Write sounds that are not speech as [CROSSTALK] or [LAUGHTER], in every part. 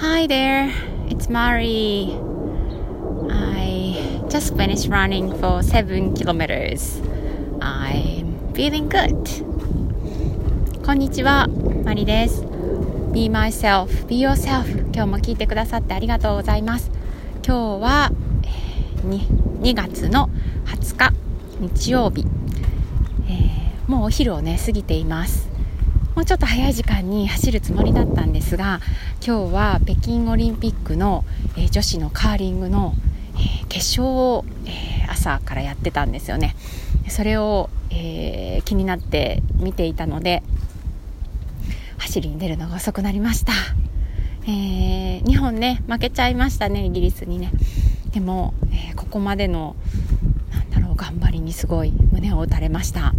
Hi there, it's Mari. I just finished running for 7 kilometers. I'm feeling good. こんにちは、マリです。Be myself, be yourself. 今日も聞いてくださってありがとうございます。今日は 2, 2月の20日日曜日、えー、もうお昼をね過ぎていますもうちょっと早い時間に走るつもりだったんですが今日は北京オリンピックの、えー、女子のカーリングの、えー、決勝を、えー、朝からやってたんですよね。それを、えー気になって見ていたので走りに出るのが遅くなりました、え日本ね負けちゃいましたねイギリスにね。でも、えここまでのなんだろう頑張りにすごい胸を打たれました。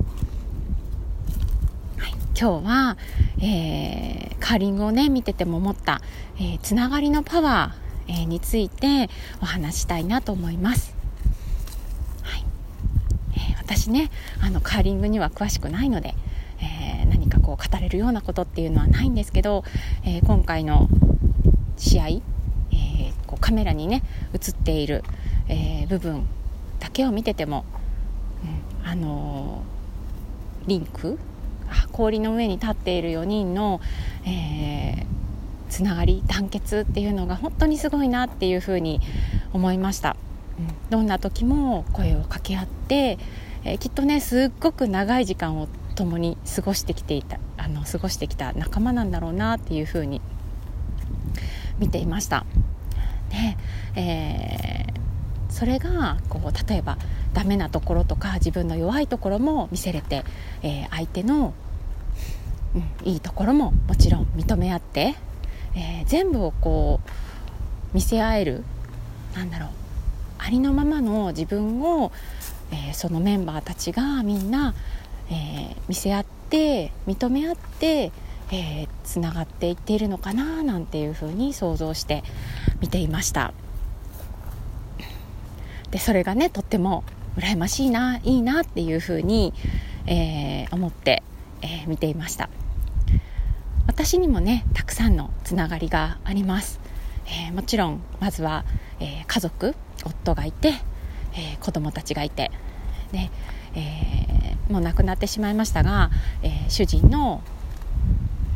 今日は、えー、カーリングをね見てても思った、えー、つながりのパワー、えー、についてお話したいなと思います、はい。えー、私ねあのカーリングには詳しくないので、えー、何かこう語れるようなことっていうのはないんですけど、えー、今回の試合、えー、こうカメラにね映っている、えー、部分だけを見てても、うん、あのー、リンク氷の上に立っている4人の、えー、つながり団結っていうのが本当にすごいなっていうふうに思いました、どんな時も声を掛け合って、えー、きっとねすっごく長い時間を共に過ごしてきていたあの過ごしてきた仲間なんだろうなっていうふうに見ていました。で、えー、それがこう例えばダメなところとか自分の弱いところも見せれて、えー、相手のうん、いいところももちろん認め合って、えー、全部をこう見せ合えるなんだろうありのままの自分を、えー、そのメンバーたちがみんな、えー、見せ合って認め合ってえー、つながっていっているのかななんていうふうに想像して見ていました。でそれがねとっても羨ましいないいなっていうふうに、えー、思って、えー、見ていました。私にもねたくさんのつながりがあります、えー、もちろんまずは、えー、家族夫がいて、えー、子供たちがいてで、えー、もう亡くなってしまいましたが、えー、主人の、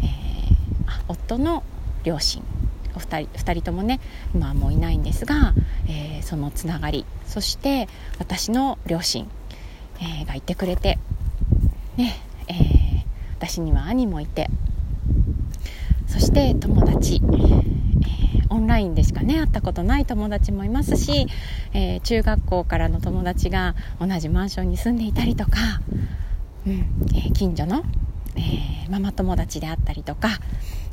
えー、夫の両親お二人二人ともね今はもういないんですが、えー、そのつながりそして私の両親、えー、がいてくれて、ねえー、私には兄もいてそして友達、えー、オンラインでしかね会ったことない友達もいますし、えー、中学校からの友達が同じマンションに住んでいたりとか、うんえー、近所の、えママ友達であったりとか、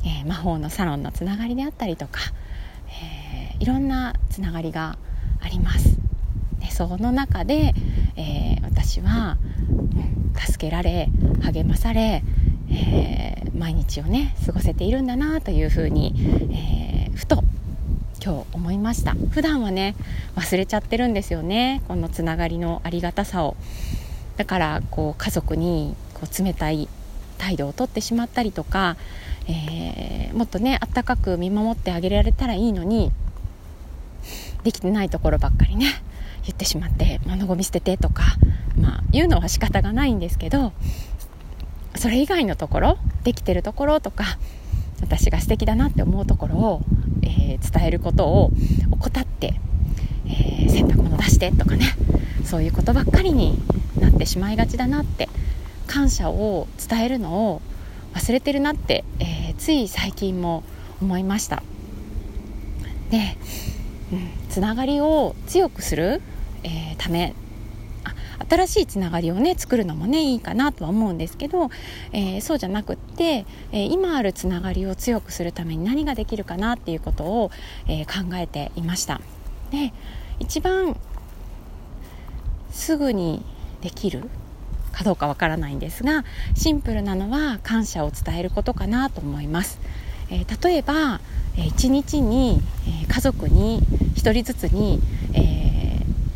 え魔法のサロンのつながりであったりとか、えいろんなつながりがあります。でその中で、え私は、助けられ励まされ、えー、毎日をね過ごせているんだなというふうに、えー、ふと今日思いました。普段はね忘れちゃってるんですよね。このつながりのありがたさを。だからこう家族にこう冷たい態度をとってしまったりとか、えー、もっとねあったかく見守ってあげられたらいいのにできてないところばっかりね言ってしまって物ゴミ捨ててとかまあ言うのは仕方がないんですけどそれ以外のところできてるところとか私が素敵だなって思うところを、えー、伝えることを怠って、えー、洗濯物出してとかねそういうことばっかりになってしまいがちだなって感謝を伝えるのを忘れてるなって、えー、つい最近も思いました。で、うん、つながりを強くする、えため新しいつながりをね作るのもねいいかなとは思うんですけど、えー、そうじゃなくって、えー、今あるつながりを強くするために何ができるかなっていうことを、えー、考えていました。で一番すぐにできるかどうかわからないんですがシンプルなのは感謝を伝えることかなと思います、え、例えば、え、1日に、え、家族に1人ずつに、え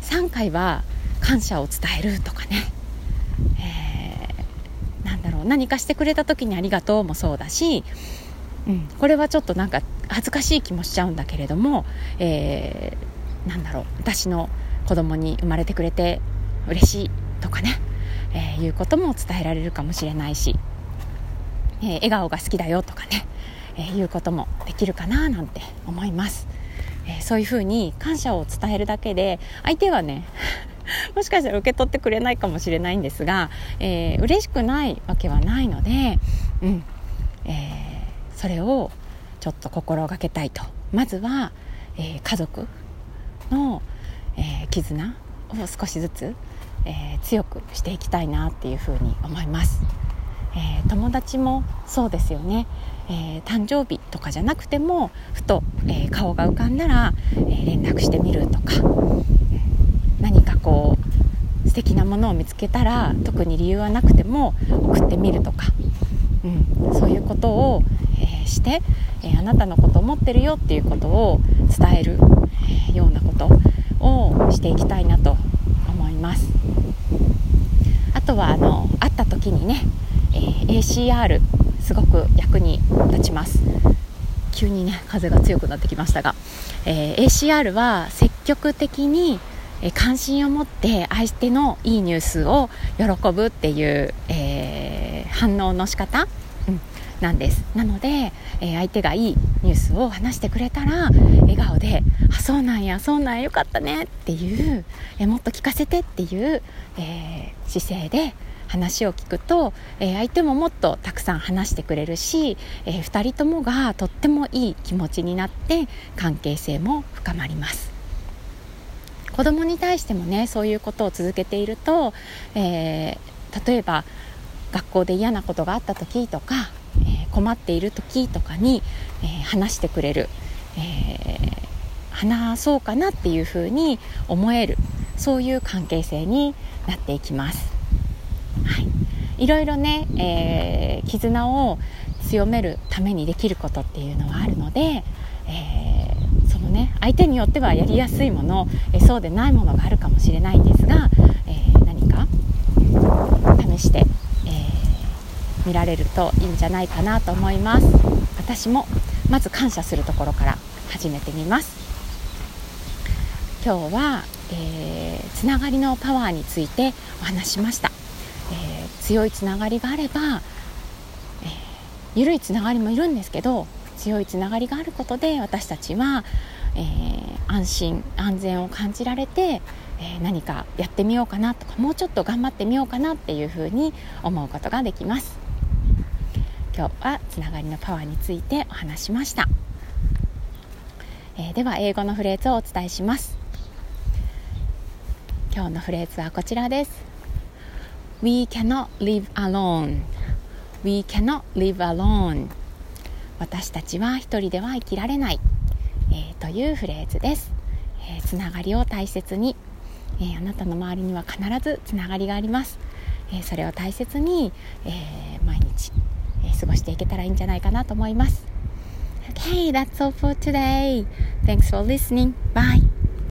3回は感謝を伝えるとかね、えー、なんだろう。何かしてくれた時にありがとうもそうだし、うん、これはちょっとなんか恥ずかしい気もしちゃうんだけれども、えー、なんだろう。私の子供に生まれてくれて嬉しいとかね、えー、いうことも伝えられるかもしれないし、えー、笑顔が好きだよとかね、えー、いうこともできるかななんて思います、えー、そういうふうに感謝を伝えるだけで相手はね [LAUGHS] もしかしたら受け取ってくれないかもしれないんですが、えー、嬉しくないわけはないので、うんえー、それをちょっと心がけたいと。まずは、えー、家族の、えー、絆を少しずつ、えー、強くしていきたいなっていうふうに思います、えー、友達もそうですよね、えー、誕生日とかじゃなくてもふと、えー、顔が浮かんだら、え、連絡してみるとか。何かこう素敵なものを見つけたら特に理由はなくても送ってみるとか、うん、そういうことを、え、して、え、あなたのこと思ってるよっていうことを伝える、え、ようなことをしていきたいなと思います。あとはあの会った時にね、え ACR すごく役に立ちます。急にね風が強くなってきましたが、え ACR は積極的にえ関心を持って相手のいいニュースを喜ぶっていう、えー、反応の仕方、なんですなので、えー、相手がいいニュースを話してくれたら笑顔で「あそうなんやそうなんやよかったね」っていう、えー、もっと聞かせてっていう、え姿勢で話を聞くと、え相手ももっとたくさん話してくれるし、え2人ともがとってもいい気持ちになって関係性も深まります。子供に対してもねそういうことを続けていると、えー、例えば学校で嫌なことがあった時とか、困っている時とかに、えー、話してくれる、え話そうかなっていうふうに思えるそういう関係性になっていきます。はい、いろいろね、え絆を強めるためにできることっていうのはあるので、えー、そのね相手によってはやりやすいもの、えそうでないものがあるかもしれないんですが、えー、何か？試して、見られるといいんじゃないかなと思います。私もまず感謝するところから始めてみます。今日は、えー、つながりのパワーについてお話しました、えー、強いつながりがあれば、えー、緩いつながりもいるんですけど強いつながりがあることで私たちは、えー、安心安全を感じられて、えー、何かやってみようかなとかもうちょっと頑張ってみようかなっていうふうに思うことができます。今日はつながりのパワーについてお話しました、えー、では英語のフレーズをお伝えします。今日のフレーズはこちらです。We cannot live alone. We cannot live alone. 私たちは一人では生きられない、えー、というフレーズです、えー、つながりを大切に、えー、あなたの周りには必ずつながりがあります、えそれを大切に、え毎日、過ごしていけたらいいんじゃないかなと思います Okay, that's all for today. Thanks for listening. Bye.